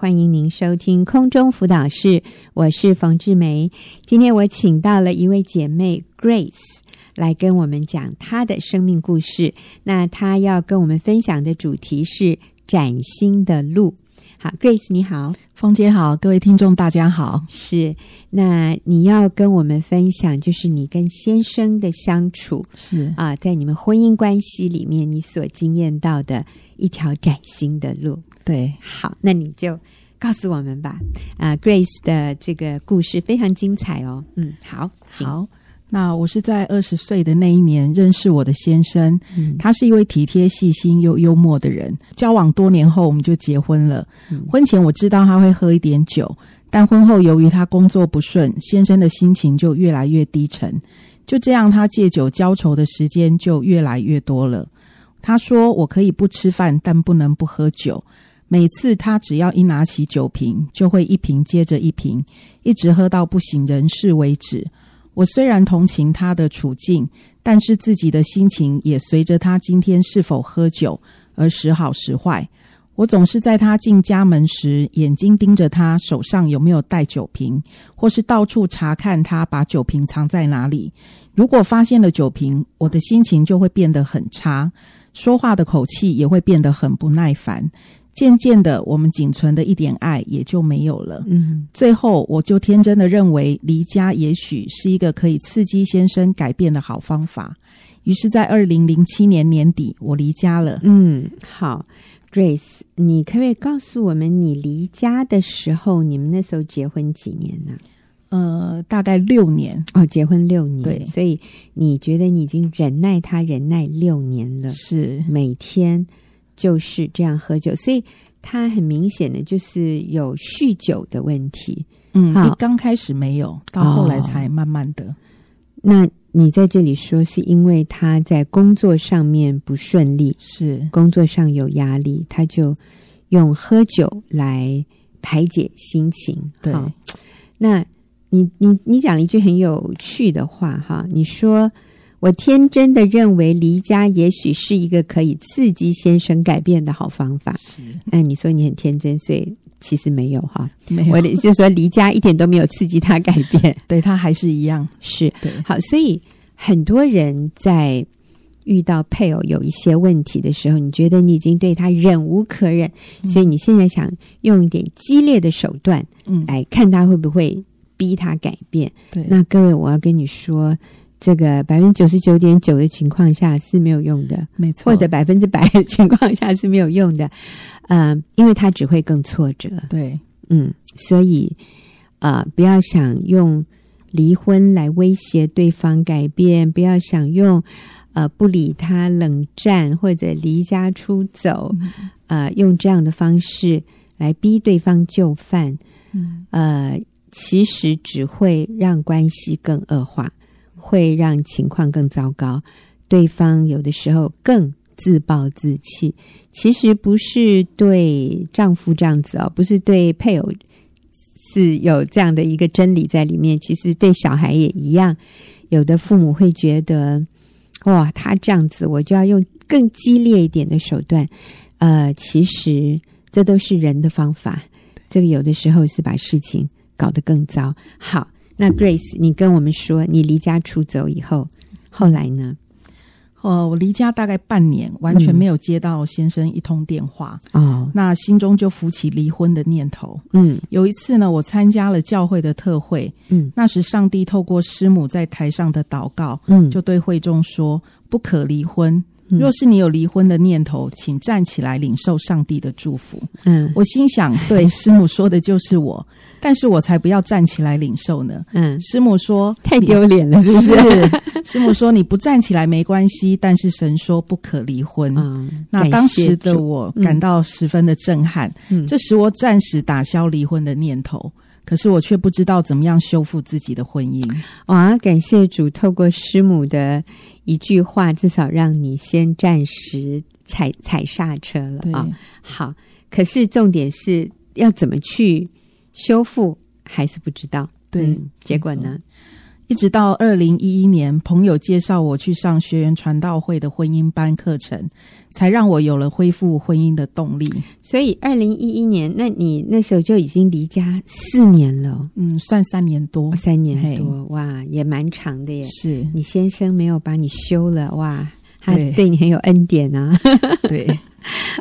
欢迎您收听空中辅导室，我是冯志梅。今天我请到了一位姐妹 Grace 来跟我们讲她的生命故事。那她要跟我们分享的主题是崭新的路。好，Grace 你好，冯姐好，各位听众大家好。是，那你要跟我们分享，就是你跟先生的相处，是啊，在你们婚姻关系里面，你所经验到的一条崭新的路。对，好，那你就告诉我们吧。啊，Grace 的这个故事非常精彩哦。嗯，好，好。那我是在二十岁的那一年认识我的先生，嗯，他是一位体贴、细心又幽默的人。交往多年后，我们就结婚了。嗯，婚前我知道他会喝一点酒，但婚后由于他工作不顺，先生的心情就越来越低沉。就这样，他借酒浇愁的时间就越来越多了。他说：“我可以不吃饭，但不能不喝酒。”每次他只要一拿起酒瓶，就会一瓶接着一瓶，一直喝到不省人事为止。我虽然同情他的处境，但是自己的心情也随着他今天是否喝酒而时好时坏。我总是在他进家门时，眼睛盯着他手上有没有带酒瓶，或是到处查看他把酒瓶藏在哪里。如果发现了酒瓶，我的心情就会变得很差，说话的口气也会变得很不耐烦。渐渐的，我们仅存的一点爱也就没有了。嗯，最后我就天真的认为离家也许是一个可以刺激先生改变的好方法。于是，在二零零七年年底，我离家了。嗯，好，Grace，你可不可以告诉我们，你离家的时候，你们那时候结婚几年呢？呃，大概六年。哦，结婚六年。对，所以你觉得你已经忍耐他忍耐六年了？是，每天。就是这样喝酒，所以他很明显的就是有酗酒的问题。嗯，好，刚开始没有，到后来才慢慢的。哦，那你在这里说是因为他在工作上面不顺利，是工作上有压力，他就用喝酒来排解心情。对，那你你你讲了一句很有趣的话哈，你说。我天真的认为离家也许是一个可以刺激先生改变的好方法。是，哎，你说你很天真，所以其实没有哈，没有。我的就是说离家一点都没有刺激他改变，对他还是一样。是，对。好，所以很多人在遇到配偶有一些问题的时候，你觉得你已经对他忍无可忍，嗯，所以你现在想用一点激烈的手段，嗯，来看他会不会逼他改变。对，那各位，我要跟你说。这个百分之九十九点九的情况下是没有用的，没错，或者百分之百的情况下是没有用的，嗯、呃，因为他只会更挫折。对，嗯，所以啊、呃，不要想用离婚来威胁对方改变，不要想用呃不理他、冷战或者离家出走，啊、嗯呃，用这样的方式来逼对方就范，嗯，呃，其实只会让关系更恶化。会让情况更糟糕，对方有的时候更自暴自弃。其实不是对丈夫这样子哦，不是对配偶是有这样的一个真理在里面。其实对小孩也一样，有的父母会觉得，哇，他这样子，我就要用更激烈一点的手段。呃，其实这都是人的方法，这个有的时候是把事情搞得更糟。好。那 Grace，你跟我们说，你离家出走以后，后来呢？哦，我离家大概半年，完全没有接到先生一通电话。哦、嗯，那心中就浮起离婚的念头。嗯，有一次呢，我参加了教会的特会。嗯，那时上帝透过师母在台上的祷告，嗯，就对会众说：“不可离婚。若是你有离婚的念头，请站起来领受上帝的祝福。”嗯，我心想，对，师母说的就是我。但是我才不要站起来领受呢。嗯，师母说太丢脸了，是不是？师母说你不站起来没关系，但是神说不可离婚。嗯，那当时的我感到十分的震撼，嗯，这使我暂时打消离婚的念头。可是我却不知道怎么样修复自己的婚姻。哇，感谢主，透过师母的一句话，至少让你先暂时踩踩刹车了啊。哦，好，可是重点是要怎么去。修复还是不知道，对、嗯，结果呢？一直到二零一一年，朋友介绍我去上学员传道会的婚姻班课程，才让我有了恢复婚姻的动力。所以二零一一年，那你那时候就已经离家四年了？嗯，算三年多，三年多，哇，也蛮长的耶。是你先生没有把你休了，哇，他对你很有恩典啊。对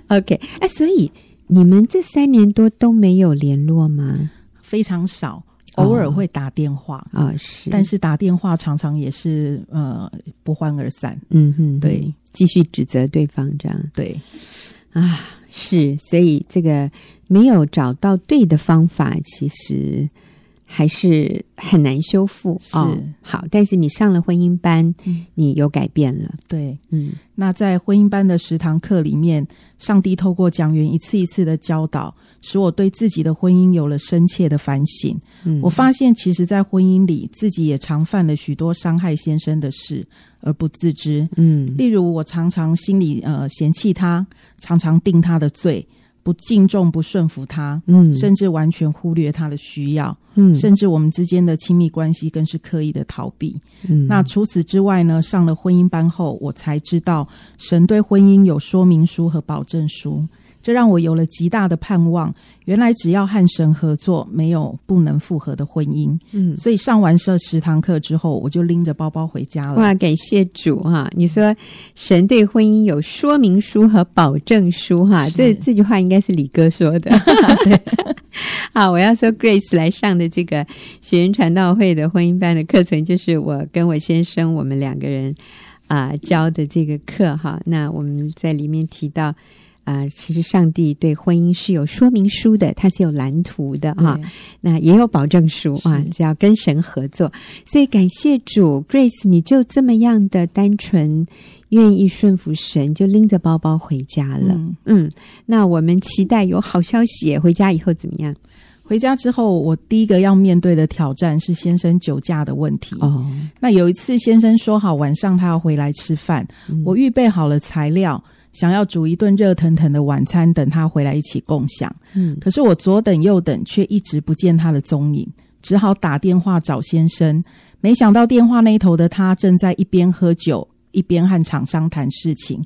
，OK，哎，所以你们这三年多都没有联络吗？非常少。偶尔会打电话。啊、哦，是，但是打电话常常也是呃不欢而散。嗯哼，对，继续指责对方这样。对，啊，是，所以这个没有找到对的方法，其实。还是很难修复，是、哦、好，但是你上了婚姻班，嗯、你有改变了，对，嗯，那在婚姻班的十堂课里面，上帝透过讲员一次一次的教导，使我对自己的婚姻有了深切的反省。嗯，我发现，其实，在婚姻里，自己也常犯了许多伤害先生的事而不自知。嗯，例如，我常常心里呃嫌弃他，常常定他的罪。不敬重、不顺服他，嗯，甚至完全忽略他的需要，嗯，甚至我们之间的亲密关系更是刻意的逃避。嗯，那除此之外呢？上了婚姻班后，我才知道神对婚姻有说明书和保证书。这让我有了极大的盼望。原来只要和神合作，没有不能复合的婚姻。嗯，所以上完这十堂课之后，我就拎着包包回家了。哇，感谢主哈！你说神对婚姻有说明书和保证书哈，这这句话应该是李哥说的。对，好，我要说 Grace 来上的这个学员传道会的婚姻班的课程，就是我跟我先生我们两个人啊、呃、教的这个课哈。那我们在里面提到。啊、呃，其实上帝对婚姻是有说明书的，它是有蓝图的哈。那也有保证书啊，只要跟神合作。所以感谢主，Grace，你就这么样的单纯，愿意顺服神，就拎着包包回家了。嗯，嗯，那我们期待有好消息。回家以后怎么样？回家之后，我第一个要面对的挑战是先生酒驾的问题。哦，那有一次先生说好晚上他要回来吃饭，嗯、我预备好了材料。想要煮一顿热腾腾的晚餐，等他回来一起共享。嗯，可是我左等右等，却一直不见他的踪影，只好打电话找先生。没想到电话那一头的他正在一边喝酒，一边和厂商谈事情，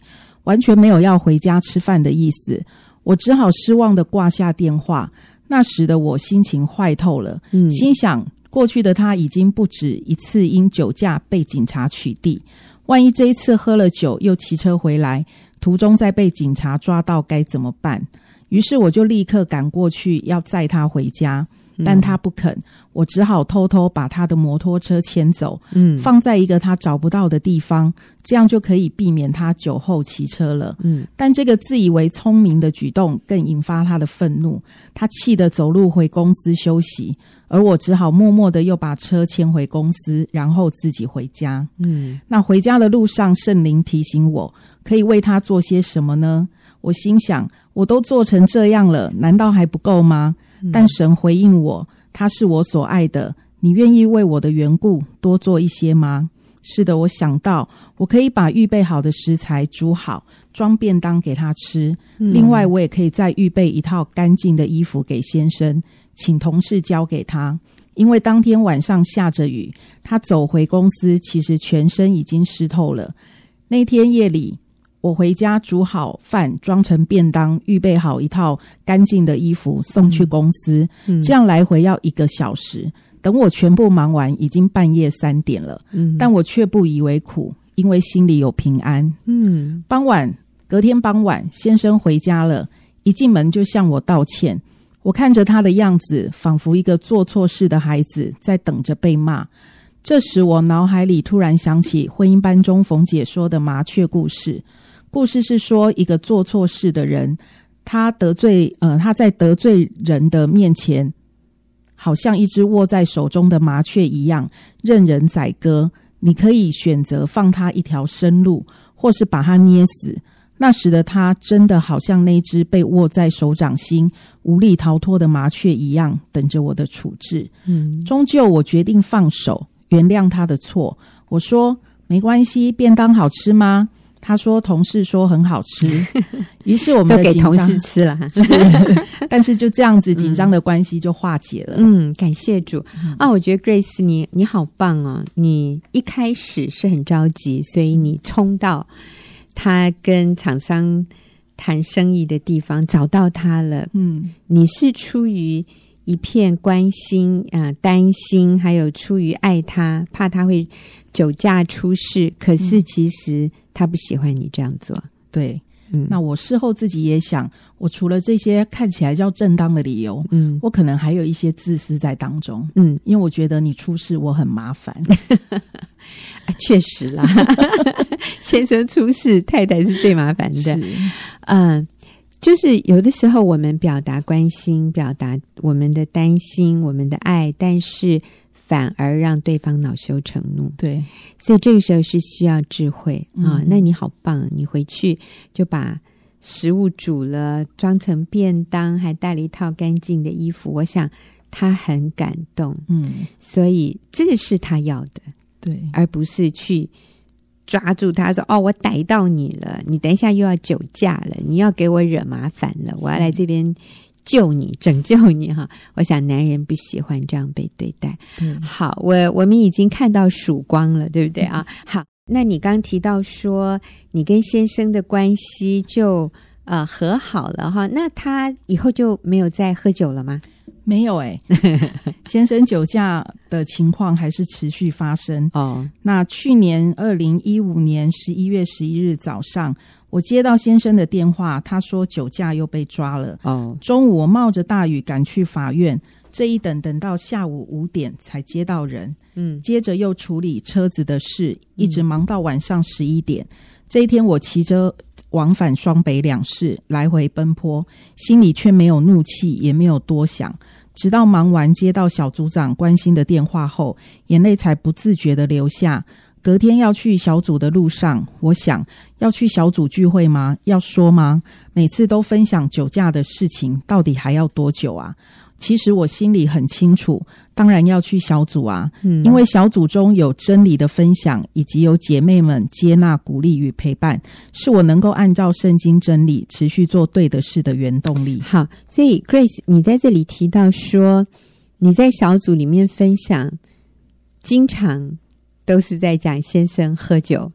完全没有要回家吃饭的意思。我只好失望的挂下电话。那时的我心情坏透了，嗯，心想过去的他已经不止一次因酒驾被警察取缔，万一这一次喝了酒又骑车回来。途中再被警察抓到该怎么办？于是我就立刻赶过去要载他回家，但他不肯，我只好偷偷把他的摩托车牵走，嗯，放在一个他找不到的地方，这样就可以避免他酒后骑车了。嗯，但这个自以为聪明的举动更引发他的愤怒，他气得走路回公司休息。而我只好默默的又把车牵回公司，然后自己回家。嗯，那回家的路上，圣灵提醒我，可以为他做些什么呢？我心想，我都做成这样了，难道还不够吗？嗯，但神回应我，他是我所爱的，你愿意为我的缘故多做一些吗？是的，我想到我可以把预备好的食材煮好，装便当给他吃。嗯，另外，我也可以再预备一套干净的衣服给先生。请同事交给他，因为当天晚上下着雨，他走回公司，其实全身已经湿透了。那天夜里，我回家煮好饭，装成便当，预备好一套干净的衣服送去公司。嗯，这样来回要一个小时。等我全部忙完，已经半夜三点了。嗯，但我却不以为苦，因为心里有平安。嗯，傍晚，隔天傍晚，先生回家了，一进门就向我道歉。我看着他的样子，仿佛一个做错事的孩子在等着被骂。这时，我脑海里突然想起婚姻班中冯姐说的麻雀故事。故事是说，一个做错事的人，他得罪呃，他在得罪人的面前，好像一只握在手中的麻雀一样，任人宰割。你可以选择放他一条生路，或是把他捏死。那时的他真的好像那只被握在手掌心、无力逃脱的麻雀一样，等着我的处置。嗯，终究我决定放手，原谅他的错。我说：“没关系，便当好吃吗？”他说同事说很好吃，于是我们的都给同事吃了，是，但是就这样子紧张的关系就化解了。嗯，感谢主啊！我觉得 Grace 你你好棒哦！你一开始是很着急，所以你冲到他跟厂商谈生意的地方找到他了。嗯，你是出于一片关心啊、呃、担心，还有出于爱他，怕他会酒驾出事。可是其实他不喜欢你这样做。对，嗯，那我事后自己也想，我除了这些看起来叫正当的理由，嗯，我可能还有一些自私在当中。嗯，因为我觉得你出事我很麻烦。啊，确实啦，先生出事，太太是最麻烦的。嗯。呃就是有的时候，我们表达关心，表达我们的担心，我们的爱，但是反而让对方恼羞成怒。对，所以这个时候是需要智慧啊、嗯！那你好棒，你回去就把食物煮了，装成便当，还带了一套干净的衣服。我想他很感动，嗯，所以这个是他要的，对，而不是去。抓住他说：“哦，我逮到你了！你等一下又要酒驾了，你要给我惹麻烦了。我要来这边救你、拯救你。”哈，我想男人不喜欢这样被对待。嗯，好，我我们已经看到曙光了，对不对啊？好，那你刚提到说你跟先生的关系就呃和好了哈，那他以后就没有再喝酒了吗？没有哎、欸，先生酒驾的情况还是持续发生哦。那去年二零一五年十一月十一日早上，我接到先生的电话，他说酒驾又被抓了哦。中午我冒着大雨赶去法院，这一等等到下午五点才接到人，嗯，接着又处理车子的事，一直忙到晚上十一点。嗯、这一天我骑着往返双北两市来回奔波，心里却没有怒气，也没有多想。直到忙完接到小组长关心的电话后，眼泪才不自觉的流下。隔天要去小组的路上，我想要去小组聚会吗？要说吗？每次都分享酒驾的事情，到底还要多久啊？其实我心里很清楚，当然要去小组啊，嗯，因为小组中有真理的分享，以及有姐妹们接纳、鼓励与陪伴，是我能够按照圣经真理持续做对的事的原动力。好，所以 Grace，你在这里提到说，你在小组里面分享，经常都是在讲先生喝酒，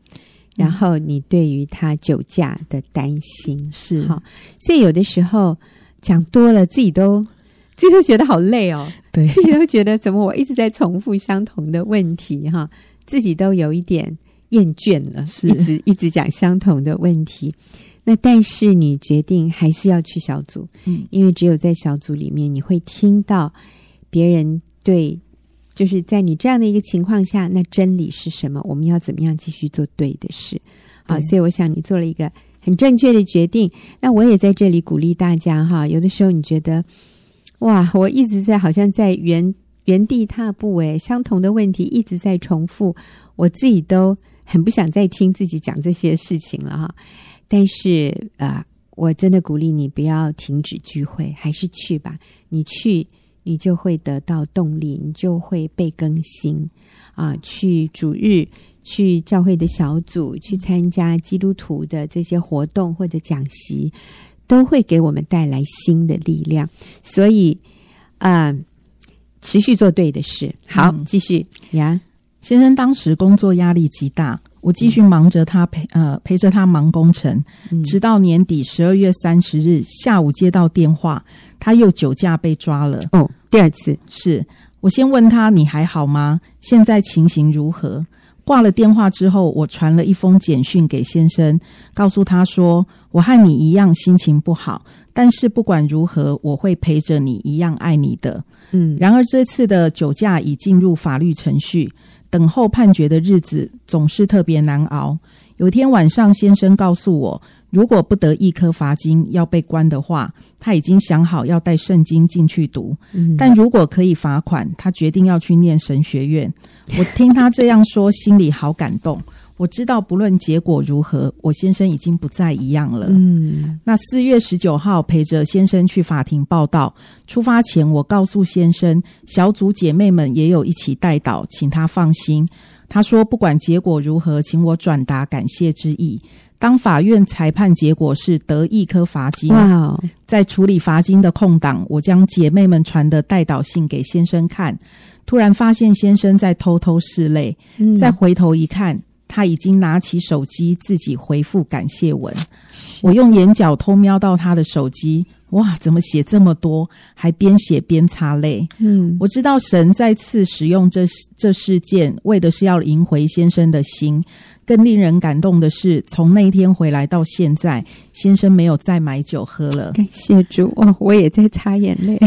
然后你对于他酒驾的担心。是。好，所以有的时候讲多了，自己都。自己都觉得好累哦，对，自己都觉得怎么我一直在重复相同的问题哈，自己都有一点厌倦了，是。一直一直讲相同的问题。那但是你决定还是要去小组，嗯，因为只有在小组里面，你会听到别人对，就是在你这样的一个情况下，那真理是什么？我们要怎么样继续做对的事？好，所以我想你做了一个很正确的决定。那我也在这里鼓励大家哈，有的时候你觉得。哇！我一直在好像在原原地踏步，诶，相同的问题一直在重复，我自己都很不想再听自己讲这些事情了哈。但是啊、呃，我真的鼓励你不要停止聚会，还是去吧。你去，你就会得到动力，你就会被更新啊。去主日，去教会的小组，去参加基督徒的这些活动或者讲习。都会给我们带来新的力量，所以，啊、呃，持续做对的事。好，嗯、继续呀。先生当时工作压力极大，我继续忙着他陪呃陪着他忙工程，嗯、直到年底十二月三十日下午接到电话，他又酒驾被抓了。哦，第二次是我先问他，你还好吗？现在情形如何？挂了电话之后，我传了一封简讯给先生，告诉他说：“我和你一样心情不好，但是不管如何，我会陪着你，一样爱你的。”嗯。然而这次的酒驾已进入法律程序，等候判决的日子总是特别难熬。有天晚上，先生告诉我，如果不得一颗罚金要被关的话，他已经想好要带圣经进去读。嗯。但如果可以罚款，他决定要去念神学院。我听他这样说，心里好感动。我知道不论结果如何，我先生已经不再一样了。嗯。那四月十九号陪着先生去法庭报道，出发前我告诉先生，小组姐妹们也有一起带导，请他放心。他说：“不管结果如何，请我转达感谢之意。当法院裁判结果是得一颗罚金！在处理罚金的空档，我将姐妹们传的代导信给先生看，突然发现先生在偷偷拭泪，嗯、再回头一看，他已经拿起手机自己回复感谢文。我用眼角偷瞄到他的手机。哇，怎么写这么多？还边写边擦泪。嗯，我知道神再次使用这这事件，为的是要赢回先生的心。更令人感动的是，从那一天回来到现在，先生没有再买酒喝了。感谢主！哦，我也在擦眼泪。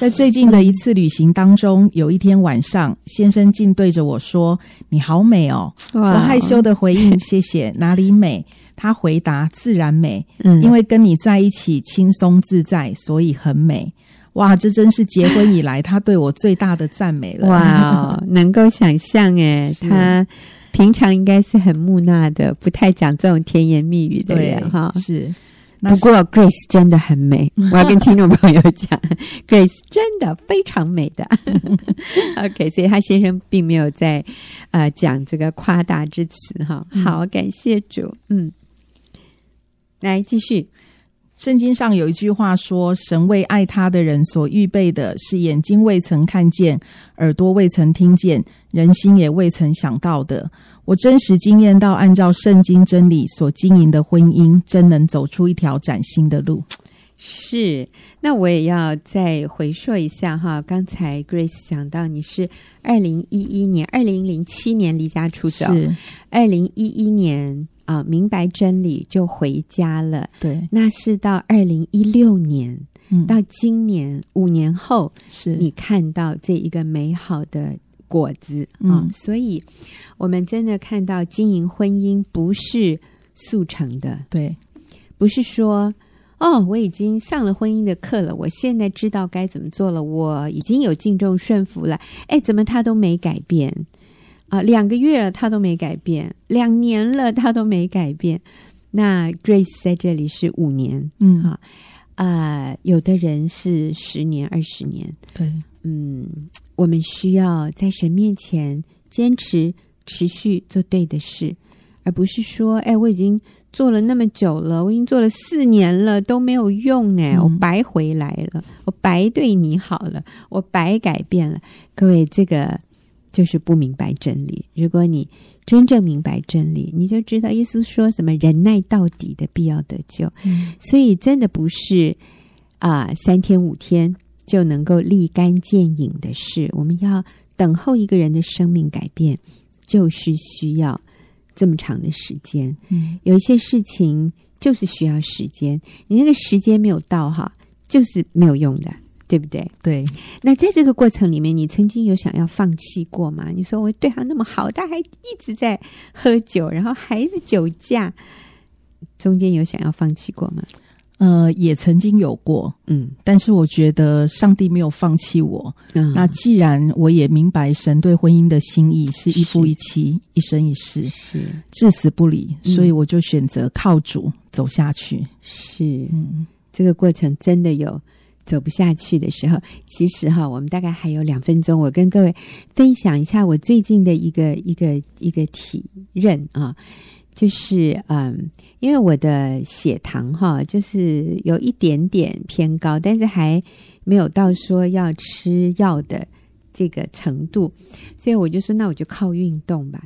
在最近的一次旅行当中，有一天晚上，先生竟对着我说：“你好美哦！”我害羞的回应：“谢谢，哪里美？”他回答：“自然美，嗯，因为跟你在一起轻松自在，所以很美。”哇，这真是结婚以来他对我最大的赞美了。哇，能够想象诶，他平常应该是很木讷的，不太讲这种甜言蜜语的人哈。是，不过 Grace 真的很美，我要跟听众朋友讲，Grace 真的非常美的。OK，所以他先生并没有在呃讲这个夸大之词哈。好，感谢主，嗯。来继续，圣经上有一句话说：“神为爱他的人所预备的是眼睛未曾看见，耳朵未曾听见，人心也未曾想到的。”我真实经验到，按照圣经真理所经营的婚姻，真能走出一条崭新的路。是，那我也要再回溯一下哈。刚才 Grace 讲到，你是二零一一年、二零零七年离家出走，是二零一一年。啊，明白真理就回家了。对，那是到二零一六年，嗯，到今年五年后，是你看到这一个美好的果子啊。嗯，所以，我们真的看到经营婚姻不是速成的，对，不是说哦，我已经上了婚姻的课了，我现在知道该怎么做了，我已经有敬重顺服了。哎，怎么他都没改变？啊，两个月了，他都没改变；两年了，他都没改变。那 Grace 在这里是五年，嗯，哈，啊，有的人是十年、二十年。对，嗯，我们需要在神面前坚持、持续做对的事，而不是说，哎，我已经做了那么久了，我已经做了四年了都没有用，哎，我白回来了，我白对你好了，我白改变了。各位，这个。就是不明白真理。如果你真正明白真理，你就知道耶稣说什么“忍耐到底的必要得救”。嗯，所以真的不是啊，呃，三天五天就能够立竿见影的事。我们要等候一个人的生命改变，就是需要这么长的时间。嗯，有一些事情就是需要时间，你那个时间没有到哈，就是没有用的。对不对？对。那在这个过程里面，你曾经有想要放弃过吗？你说我对他那么好，他还一直在喝酒，然后还是酒驾，中间有想要放弃过吗？呃，也曾经有过，嗯。但是我觉得上帝没有放弃我。嗯。那既然我也明白神对婚姻的心意是一夫一妻，一生一世，是至死不离，嗯。所以我就选择靠主走下去。是，嗯，这个过程真的有。走不下去的时候，其实哈，我们大概还有两分钟，我跟各位分享一下我最近的一个一个一个体认啊，就是嗯，因为我的血糖哈，就是有一点点偏高，但是还没有到说要吃药的这个程度，所以我就说，那我就靠运动吧，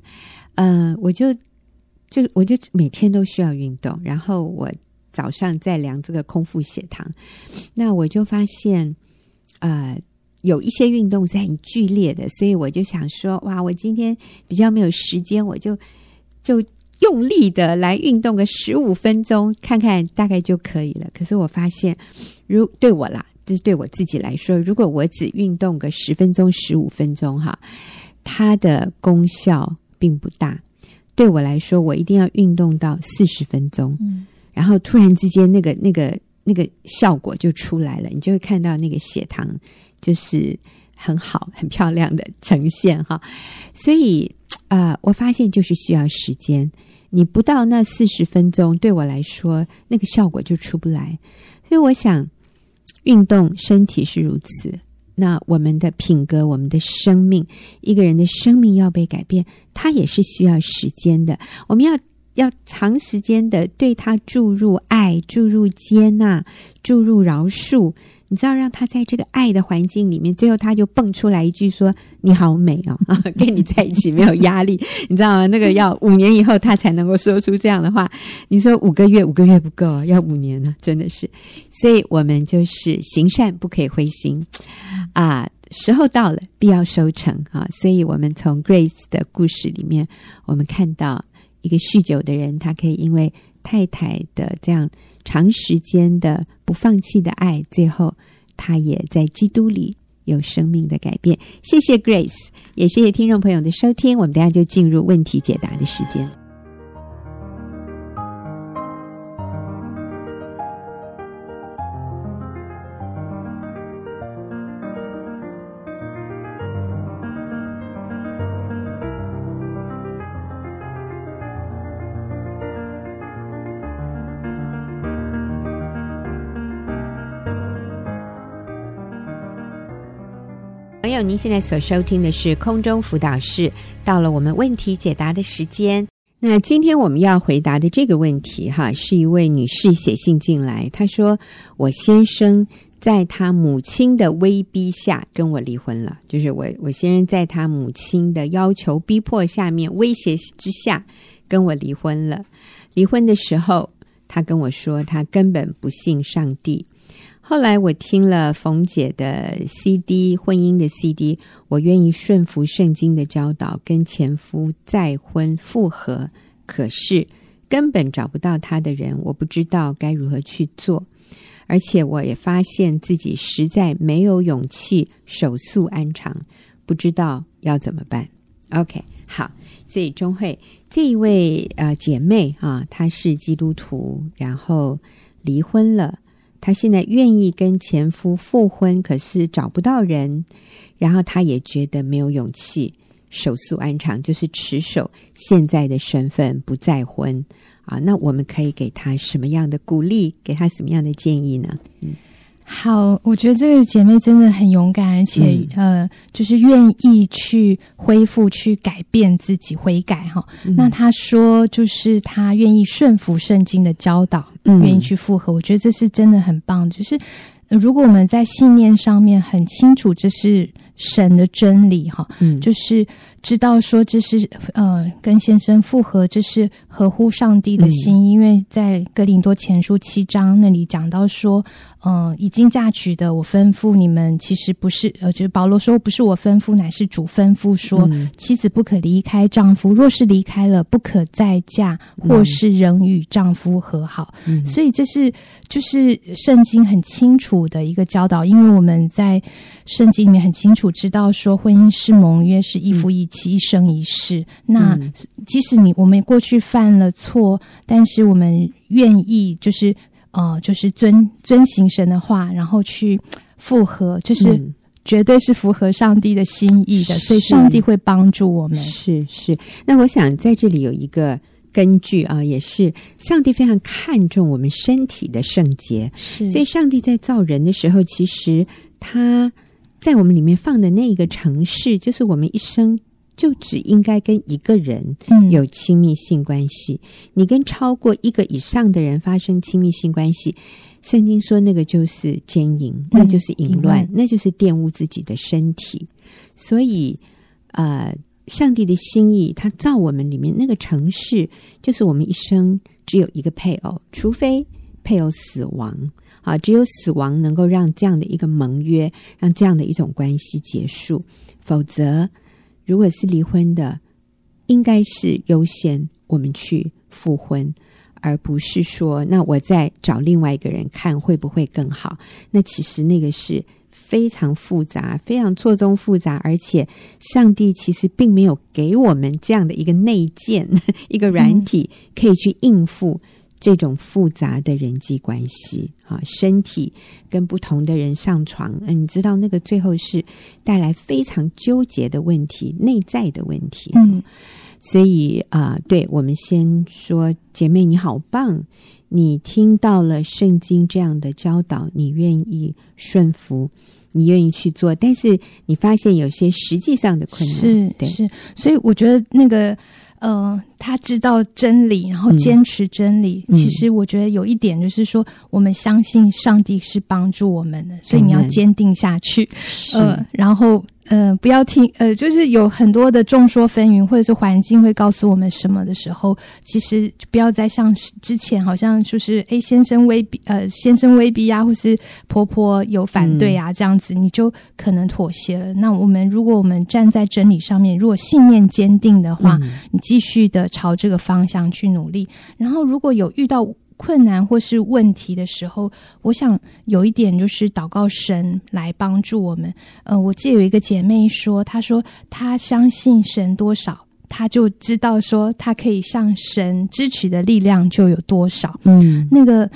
嗯，我就就我就每天都需要运动，然后我。早上在量这个空腹血糖，那我就发现，呃，有一些运动是很剧烈的，所以我就想说，哇，我今天比较没有时间，我就就用力的来运动个十五分钟，看看大概就可以了。可是我发现，如对我啦，就是对我自己来说，如果我只运动个十分钟、十五分钟，哈，它的功效并不大。对我来说，我一定要运动到四十分钟。然后突然之间，那个、那个、那个效果就出来了，你就会看到那个血糖就是很好、很漂亮的呈现哈。所以啊、我发现就是需要时间，你不到那四十分钟，对我来说那个效果就出不来。所以我想，运动身体是如此，那我们的品格、我们的生命，一个人的生命要被改变，它也是需要时间的。我们要。要长时间的对他注入爱、注入接纳、注入饶恕。你知道，让他在这个爱的环境里面，最后他就蹦出来一句说：“你好美哦，跟你在一起没有压力。”你知道吗？那个要五年以后他才能够说出这样的话。你说五个月，五个月不够，要五年呢，真的是。所以我们就是行善不可以灰心啊，时候到了必要收成啊。所以我们从 Grace 的故事里面，我们看到一个酗酒的人，他可以因为太太的这样。长时间的不放弃的爱，最后他也在基督里有生命的改变。谢谢 Grace，也谢谢听众朋友的收听。我们等下就进入问题解答的时间。友，您现在所收听的是空中辅导室。到了我们问题解答的时间。那今天我们要回答的这个问题，哈，是一位女士写信进来，她说：“我先生在他母亲的威逼下跟我离婚了，就是我我先生在他母亲的要求、逼迫下面、威胁之下跟我离婚了。离婚的时候，他跟我说，他根本不信上帝。”后来我听了冯姐的 CD 婚姻的 CD，我愿意顺服圣经的教导，跟前夫再婚复合。可是根本找不到他的人，我不知道该如何去做。而且我也发现自己实在没有勇气手速安长，不知道要怎么办。OK，好，所以钟慧这一位呃姐妹啊，她是基督徒，然后离婚了。她现在愿意跟前夫复婚，可是找不到人，然后她也觉得没有勇气手素安长，就是持守现在的身份不再婚啊。那我们可以给她什么样的鼓励？给她什么样的建议呢？嗯。好，我觉得这个姐妹真的很勇敢，而且、嗯、呃，就是愿意去恢复、去改变自己、悔改哈。嗯、那她说，就是她愿意顺服圣经的教导，嗯、愿意去复合。我觉得这是真的很棒。就是、呃、如果我们在信念上面很清楚，这是神的真理哈，嗯、就是。知道说这是呃跟先生复合，这是合乎上帝的心，嗯、因为在哥林多前书七章那里讲到说，嗯、呃，已经嫁娶的，我吩咐你们，其实不是，呃，就是保罗说不是我吩咐，乃是主吩咐说，嗯、妻子不可离开丈夫，若是离开了，不可再嫁，或是仍与丈夫和好。嗯、所以这是就是圣经很清楚的一个教导，因为我们在圣经里面很清楚知道说，婚姻是盟约，是一夫一妻。一生一世，那即使你我们过去犯了错，但是我们愿意就是呃，就是遵遵行神的话，然后去复合，就是绝对是符合上帝的心意的，所以上帝会帮助我们。是是，那我想在这里有一个根据啊，也是上帝非常看重我们身体的圣洁，是，所以上帝在造人的时候，其实他在我们里面放的那个城市，就是我们一生。就只应该跟一个人有亲密性关系。嗯、你跟超过一个以上的人发生亲密性关系，圣经说那个就是奸淫，嗯、那就是淫乱，淫乱，那就是玷污自己的身体。所以，呃，上帝的心意，他造我们里面那个城市，就是我们一生只有一个配偶，除非配偶死亡啊，只有死亡能够让这样的一个盟约，让这样的一种关系结束，否则。如果是离婚的，应该是优先我们去复婚，而不是说那我再找另外一个人看会不会更好。那其实那个是非常复杂、非常错综复杂，而且上帝其实并没有给我们这样的一个内建、一个软体可以去应付。这种复杂的人际关系啊，身体跟不同的人上床，嗯，你知道那个最后是带来非常纠结的问题，内在的问题。嗯，所以啊，对，我们先说，姐妹你好棒，你听到了圣经这样的教导，你愿意顺服，你愿意去做，但是你发现有些实际上的困难，是，对，是，所以我觉得那个。呃，他知道真理，然后坚持真理。嗯、其实我觉得有一点就是说，我们相信上帝是帮助我们的，所以你要坚定下去。嗯、呃，然后。呃，不要听，呃，就是有很多的众说纷纭，或者是环境会告诉我们什么的时候，其实不要再像之前，好像就是，哎，先生威逼，呃，先生威逼啊，或是婆婆有反对啊，这样子，你就可能妥协了。那我们如果我们站在真理上面，如果信念坚定的话，你继续的朝这个方向去努力。然后，如果有遇到。困难或是问题的时候，我想有一点就是祷告神来帮助我们。呃，我记得有一个姐妹说，她说她相信神多少，她就知道说她可以向神支取的力量就有多少。嗯，那个，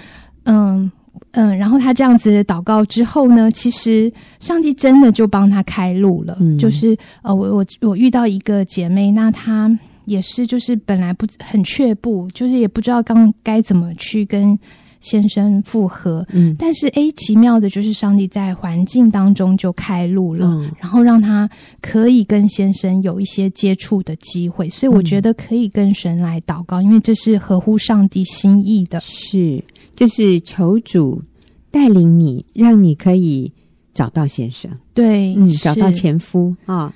嗯嗯，然后她这样子祷告之后呢，其实上帝真的就帮她开路了。嗯，就是呃，我我我遇到一个姐妹，那她。也是，就是本来不很却步，就是也不知道刚该怎么去跟先生复合。嗯，但是诶，奇妙的就是上帝在环境当中就开路了，嗯，然后让他可以跟先生有一些接触的机会。所以我觉得可以跟神来祷告，嗯，因为这是合乎上帝心意的。是，就是求主带领你，让你可以找到先生，对，嗯，找到前夫啊。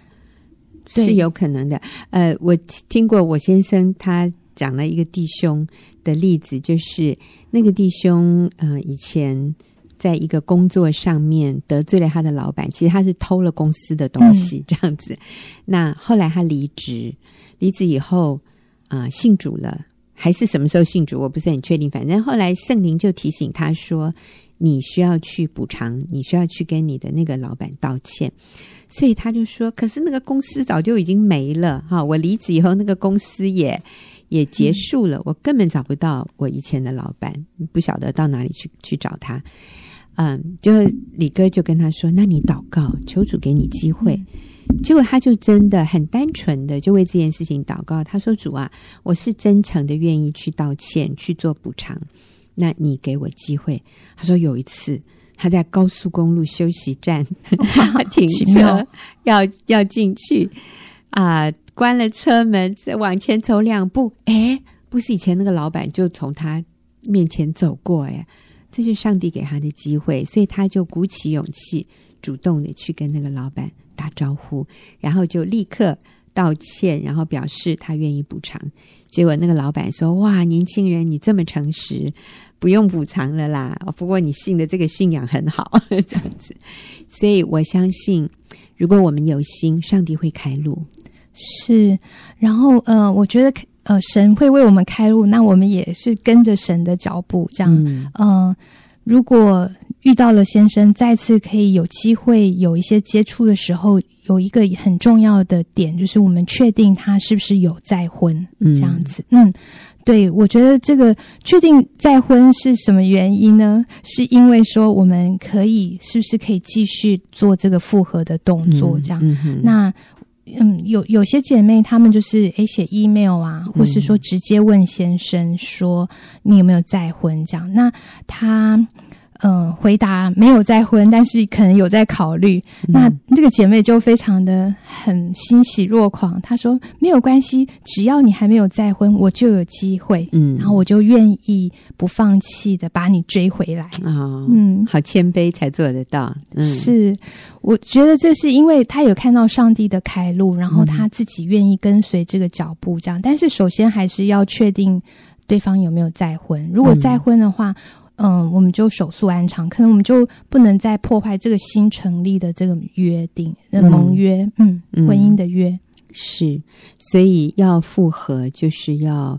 是有可能的，呃，我听过我先生他讲了一个弟兄的例子，就是那个弟兄，呃，以前在一个工作上面得罪了他的老板，其实他是偷了公司的东西，这样子。嗯、那后来他离职，离职以后啊、呃，信主了，还是什么时候信主，我不是很确定。反正后来圣灵就提醒他说，你需要去补偿，你需要去跟你的那个老板道歉。所以他就说：“可是那个公司早就已经没了哈，我离职以后，那个公司也也结束了，我根本找不到我以前的老板，不晓得到哪里去去找他。嗯，就李哥就跟他说：‘那你祷告，求主给你机会。’结果他就真的很单纯的就为这件事情祷告。他说：‘主啊，我是真诚的愿意去道歉，去做补偿。那你给我机会。’他说有一次。”他在高速公路休息站 停车，要要进去啊、呃，关了车门，再往前走两步，哎，不是以前那个老板就从他面前走过，哎，这是上帝给他的机会，所以他就鼓起勇气，主动的去跟那个老板打招呼，然后就立刻道歉，然后表示他愿意补偿。结果那个老板说：“哇，年轻人，你这么诚实。”不用补偿了啦，不过你信的这个信仰很好，这样子，所以我相信，如果我们有心，上帝会开路。是，然后呃，我觉得呃，神会为我们开路，那我们也是跟着神的脚步，这样。嗯、呃，如果遇到了先生，再次可以有机会有一些接触的时候，有一个很重要的点，就是我们确定他是不是有再婚，嗯、这样子，嗯。对，我觉得这个确定再婚是什么原因呢？是因为说我们可以是不是可以继续做这个复合的动作？这样，那嗯，有有些姐妹她们就是诶写 email 啊，或是说直接问先生说你有没有再婚？这样，那他。嗯、呃，回答没有再婚，但是可能有在考虑。嗯、那这个姐妹就非常的很欣喜若狂，她说没有关系，只要你还没有再婚，我就有机会。嗯，然后我就愿意不放弃的把你追回来。哦，嗯，好谦卑才做得到。嗯，是，我觉得这是因为她有看到上帝的开路，然后她自己愿意跟随这个脚步，这样。但是首先还是要确定对方有没有再婚。如果再婚的话。嗯嗯，我们就手速安常，可能我们就不能再破坏这个新成立的这个约定、的盟约，嗯，嗯，婚姻的约是，所以要复合就是要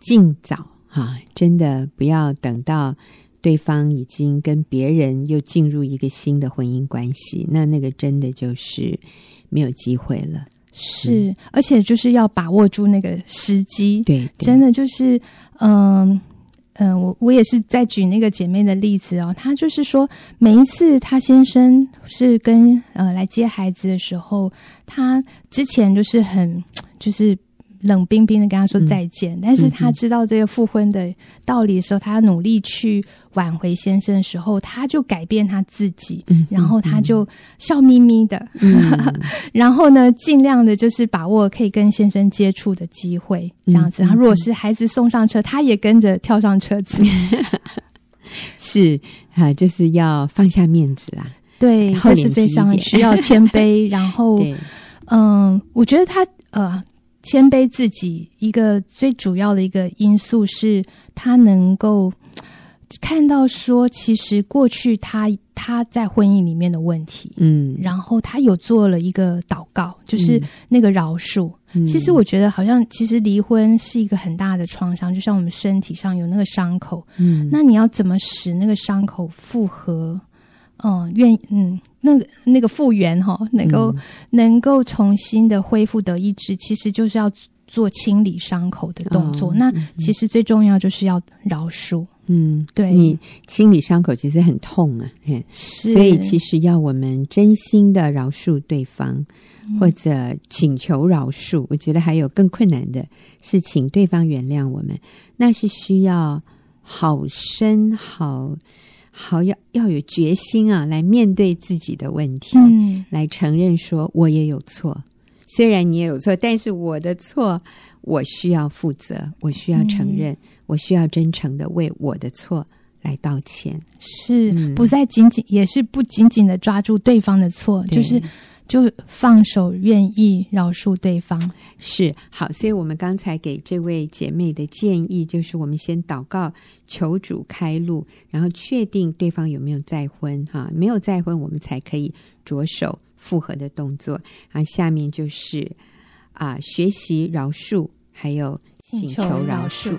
尽早啊，真的不要等到对方已经跟别人又进入一个新的婚姻关系，那那个真的就是没有机会了。是，嗯、而且就是要把握住那个时机，对，对，真的就是嗯。嗯、我我也是在举那个姐妹的例子哦。她就是说，每一次她先生是跟呃来接孩子的时候，她之前就是很就是冷冰冰的跟他说再见。嗯、但是他知道这个复婚的道理的时候，他要努力去挽回先生的时候，他就改变他自己，嗯、然后他就笑眯眯的，嗯、然后呢，尽量的就是把握可以跟先生接触的机会，这样子。然后如果是孩子送上车，他也跟着跳上车子，是啊，就是要放下面子啦。对，这是非常需要谦卑。然后，嗯、呃，我觉得他呃，谦卑自己一个最主要的一个因素是，他能够看到说，其实过去他他在婚姻里面的问题，嗯，然后他有做了一个祷告，就是那个饶恕。嗯、其实我觉得，好像其实离婚是一个很大的创伤，就像我们身体上有那个伤口，嗯，那你要怎么使那个伤口复合？嗯，愿嗯，那个那个复原哈，能够、嗯、能够重新的恢复得意志，其实就是要做清理伤口的动作。哦、那其实最重要就是要饶恕。嗯，对，你清理伤口其实很痛啊，是所以其实要我们真心的饶恕对方，嗯、或者请求饶恕。我觉得还有更困难的是请对方原谅我们，那是需要好深好。好，要要有决心啊，来面对自己的问题，嗯，来承认说我也有错，虽然你也有错，但是我的错我需要负责，我需要承认，嗯、我需要真诚的为我的错来道歉，是、嗯、不再仅仅，也是不仅仅的抓住对方的错，就是。就放手，愿意饶恕对方是好，所以我们刚才给这位姐妹的建议就是：我们先祷告，求主开路，然后确定对方有没有再婚哈，没有再婚，我们才可以着手复合的动作。然后下面就是啊，学习饶恕，还有请求饶恕。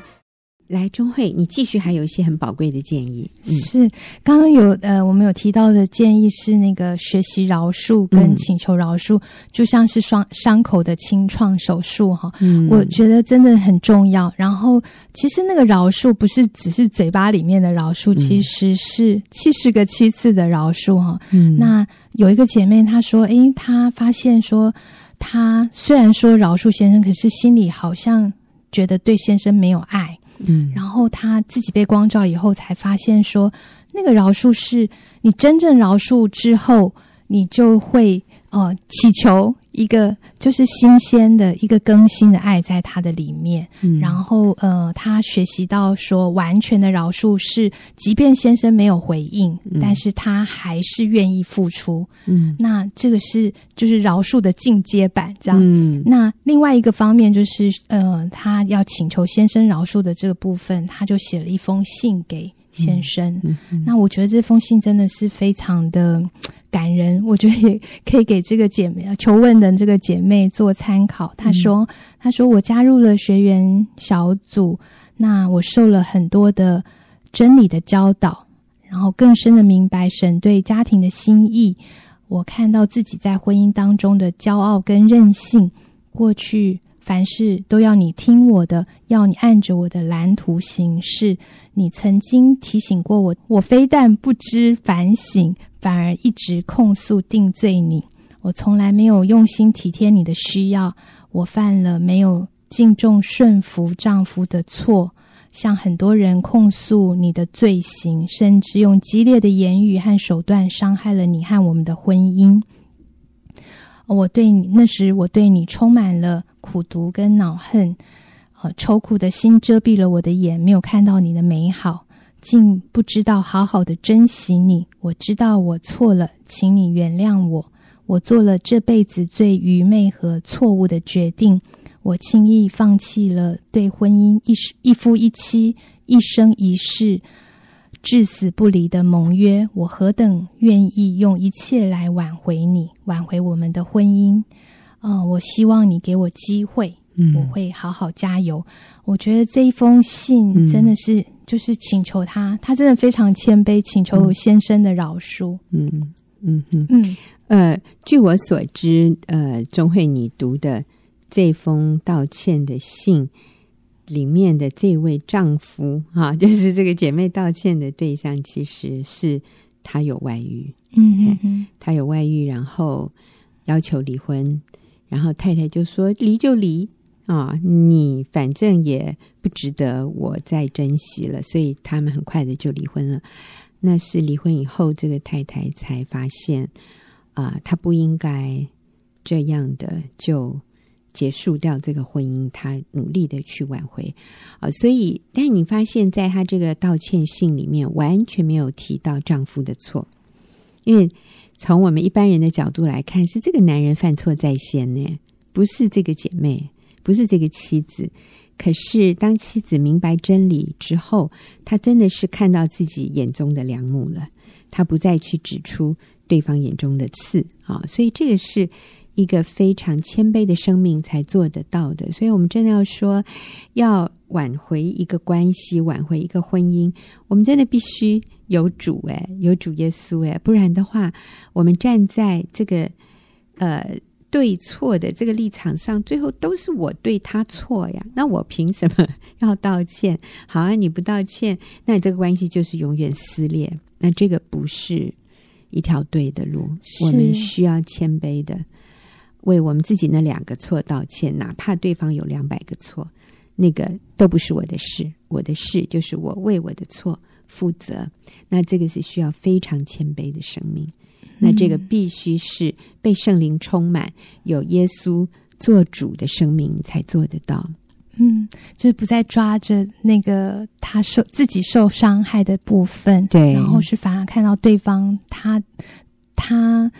来，钟慧，你继续还有一些很宝贵的建议。嗯、是刚刚有呃，我们有提到的建议是那个学习饶恕跟请求饶恕，嗯、就像是双伤口的清创手术哈。嗯、我觉得真的很重要。然后，其实那个饶恕不是只是嘴巴里面的饶恕，嗯、其实是七十个七次的饶恕哈。嗯，那有一个姐妹她说，诶，她发现说，她虽然说饶恕先生，可是心里好像觉得对先生没有爱。嗯，然后他自己被光照以后，才发现说，那个饶恕是你真正饶恕之后，你就会呃祈求。一个就是新鲜的一个更新的爱在他的里面，嗯、然后呃，他学习到说完全的饶恕是，即便先生没有回应，嗯、但是他还是愿意付出。嗯，那这个是就是饶恕的进阶版，这样。嗯，那另外一个方面就是呃，他要请求先生饶恕的这个部分，他就写了一封信给先生。那我觉得这封信真的是非常的。感人，我觉得也可以给这个姐妹求问的这个姐妹做参考。她说：“她说我加入了学员小组，那我受了很多的真理的教导，然后更深的明白神对家庭的心意。我看到自己在婚姻当中的骄傲跟任性，过去。”凡事都要你听我的，要你按着我的蓝图行事。你曾经提醒过我，我非但不知反省，反而一直控诉定罪你。我从来没有用心体贴你的需要，我犯了没有敬重顺服丈夫的错，向很多人控诉你的罪行，甚至用激烈的言语和手段伤害了你和我们的婚姻。我对你那时，我对你充满了苦毒跟恼恨，呃，愁苦的心遮蔽了我的眼，没有看到你的美好，竟不知道好好的珍惜你。我知道我错了，请你原谅我。我做了这辈子最愚昧和错误的决定，我轻易放弃了对婚姻一一夫一妻、一生一世。至死不离的盟约，我何等愿意用一切来挽回你，挽回我们的婚姻。我希望你给我机会，嗯、我会好好加油。我觉得这一封信真的是，嗯、就是请求他，他真的非常谦卑，请求先生的饶恕。嗯嗯嗯嗯。呃，据我所知，呃，钟慧你读的这封道歉的信。里面的这位丈夫哈、啊，就是这个姐妹道歉的对象，其实是他有外遇，嗯嗯嗯，他有外遇，然后要求离婚，然后太太就说离就离啊、你反正也不值得我再珍惜了，所以他们很快的就离婚了。那是离婚以后，这个太太才发现啊，她不应该这样的就结束掉这个婚姻，她努力的去挽回啊。所以，但你发现在她这个道歉信里面，完全没有提到丈夫的错，因为从我们一般人的角度来看，是这个男人犯错在先呢，不是这个姐妹。不是这个妻子，可是当妻子明白真理之后，她真的是看到自己眼中的良木了。她不再去指出对方眼中的刺啊，所以这个是一个非常谦卑的生命才做得到的。所以，我们真的要说，要挽回一个关系，挽回一个婚姻，我们真的必须有主哎，有主耶稣哎，不然的话，我们站在这个呃。对错的这个立场上，最后都是我对他错呀。那我凭什么要道歉？好啊，你不道歉，那你这个关系就是永远撕裂。那这个不是一条对的路。我们需要谦卑的为我们自己那两个错道歉，哪怕对方有两百个错，那个都不是我的事。我的事就是我为我的错负责。那这个是需要非常谦卑的生命。那这个必须是被圣灵充满、有耶稣做主的生命才做得到。嗯，就是不再抓着那个他受自己受伤害的部分，对，然后是反而看到对方他他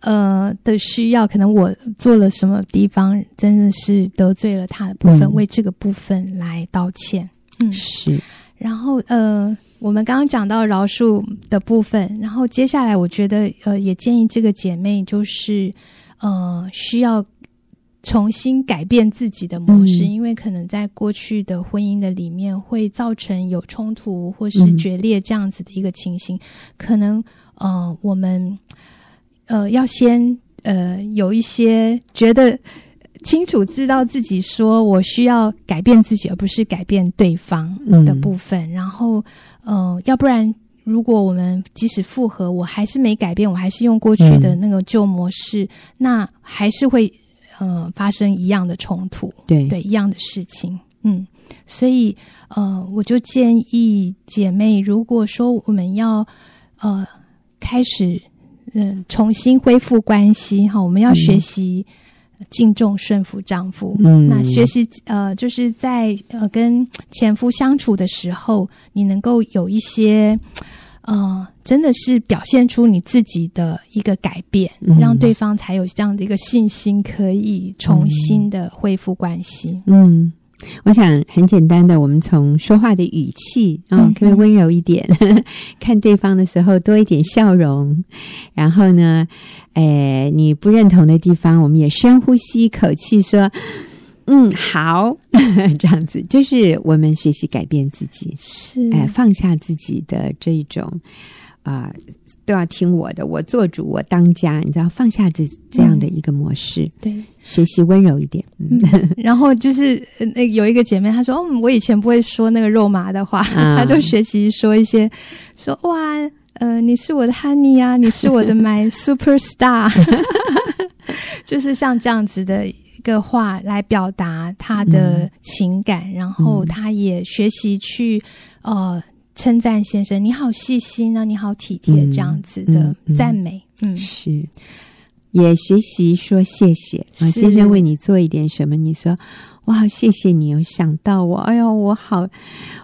呃的需要，可能我做了什么地方真的是得罪了他的部分，嗯、为这个部分来道歉。嗯，是。然后呃。我们刚刚讲到饶恕的部分，然后接下来我觉得，呃，也建议这个姐妹就是，呃，需要重新改变自己的模式，嗯、因为可能在过去的婚姻的里面会造成有冲突或是决裂这样子的一个情形，嗯、可能呃，我们呃要先呃有一些觉得。清楚知道自己说我需要改变自己，而不是改变对方的部分。嗯、然后，呃，要不然，如果我们即使复合，我还是没改变，我还是用过去的那个旧模式，嗯、那还是会呃发生一样的冲突，对对，一样的事情。嗯，所以呃，我就建议姐妹，如果说我们要呃开始嗯、呃、重新恢复关系哈，我们要学习。嗯敬重顺服丈夫，嗯，那学习呃，就是在呃跟前夫相处的时候，你能够有一些呃，真的是表现出你自己的一个改变，嗯、让对方才有这样的一个信心，可以重新的恢复关系。嗯，我想很简单的，我们从说话的语气啊，哦、可不可以温柔一点？嗯、看对方的时候多一点笑容，然后呢？哎，你不认同的地方，我们也深呼吸一口气，说：“嗯，好。”这样子就是我们学习改变自己，是哎，放下自己的这一种啊、呃，都要听我的，我做主，我当家，你知道，放下这这样的一个模式，对，学习温柔一点。嗯，然后就是那有一个姐妹，她说：“嗯，我以前不会说那个肉麻的话，啊、她就学习说一些，说哇。”呃，你是我的 honey 啊，你是我的 my superstar，就是像这样子的一个话来表达他的情感，嗯、然后他也学习去呃称赞先生，你好细心啊，你好体贴，这样子的赞美，嗯，嗯，是，也学习说谢谢。啊，先生为你做一点什么，你说。哇，谢谢你有想到我，哎呦，我好，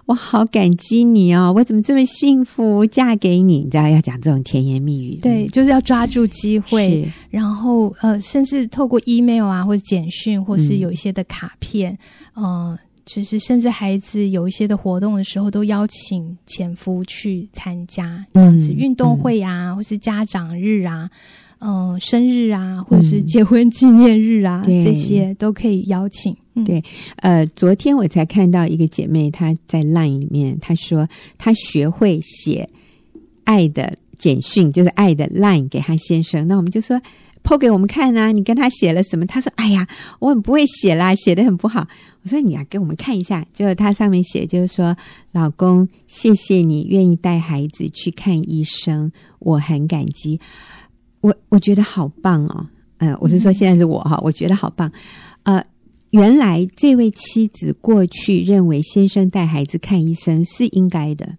我好感激你哦，我怎么这么幸福嫁给你？你知道要讲这种甜言蜜语，对，就是要抓住机会，然后呃，甚至透过 email 啊，或者简讯，或是有一些的卡片，嗯、呃，就是甚至孩子有一些的活动的时候，都邀请前夫去参加这样子、嗯、运动会啊，或是家长日啊。嗯、呃，生日啊，或者是结婚纪念日啊，嗯、这些都可以邀请。嗯、对，呃，昨天我才看到一个姐妹，她在 LINE 里面，她说她学会写爱的简讯，就是爱的 LINE 给她先生。那我们就说剖给我们看啊，你跟他写了什么？他说：“哎呀，我很不会写啦，写得很不好。”我说：“你啊，给我们看一下。”就他上面写，就是说：“老公，谢谢你愿意带孩子去看医生，我很感激。”我我觉得好棒哦，呃，我是说现在是我哈，我觉得好棒，呃，原来这位妻子过去认为先生带孩子看医生是应该的，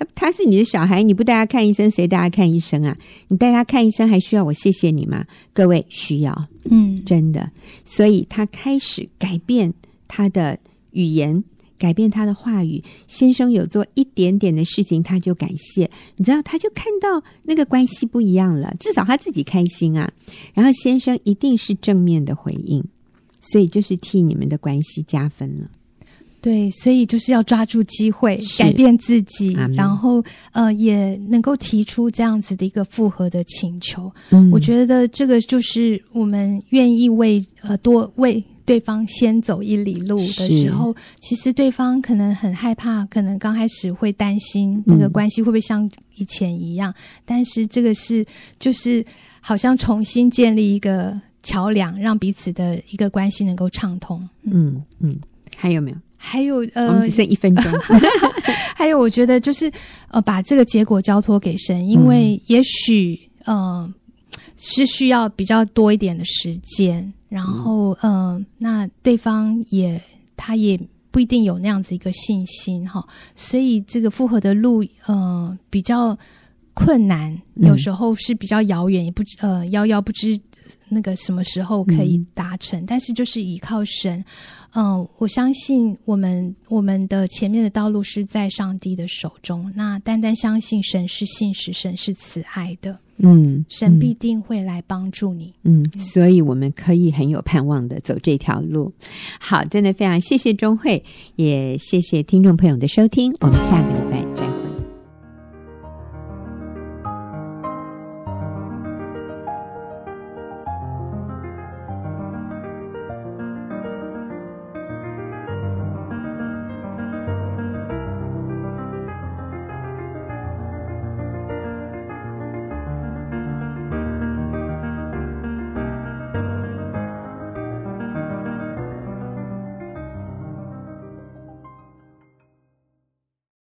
他他是你的小孩，你不带他看医生，谁带他看医生啊？你带他看医生还需要我谢谢你吗？各位需要，嗯，真的，所以他开始改变他的语言，改变他的话语。先生有做一点点的事情，他就感谢，你知道，他就看到那个关系不一样了，至少他自己开心啊。然后先生一定是正面的回应。所以就是替你们的关系加分了，对，所以就是要抓住机会改变自己，然后呃也能够提出这样子的一个复合的请求。嗯，我觉得这个就是我们愿意为呃多为对方先走一里路的时候，其实对方可能很害怕，可能刚开始会担心那个关系会不会像以前一样，嗯，但是这个是就是好像重新建立一个。桥梁让彼此的一个关系能够畅通。嗯嗯，还有没有？还有呃，我们只剩一分钟。还有，我觉得就是呃，把这个结果交托给神，因为也许呃是需要比较多一点的时间，然后呃，那对方也他也不一定有那样子一个信心哈，所以这个复合的路呃比较困难，有时候是比较遥远，也不知呃遥遥不知。那个什么时候可以达成？嗯、但是就是依靠神，嗯、呃，我相信我们我们的前面的道路是在上帝的手中。那单单相信神是信实，神是慈爱的，嗯，神必定会来帮助你，嗯，嗯，所以我们可以很有盼望的走这条路。好，真的非常谢谢钟慧，也谢谢听众朋友的收听，我们下个礼拜。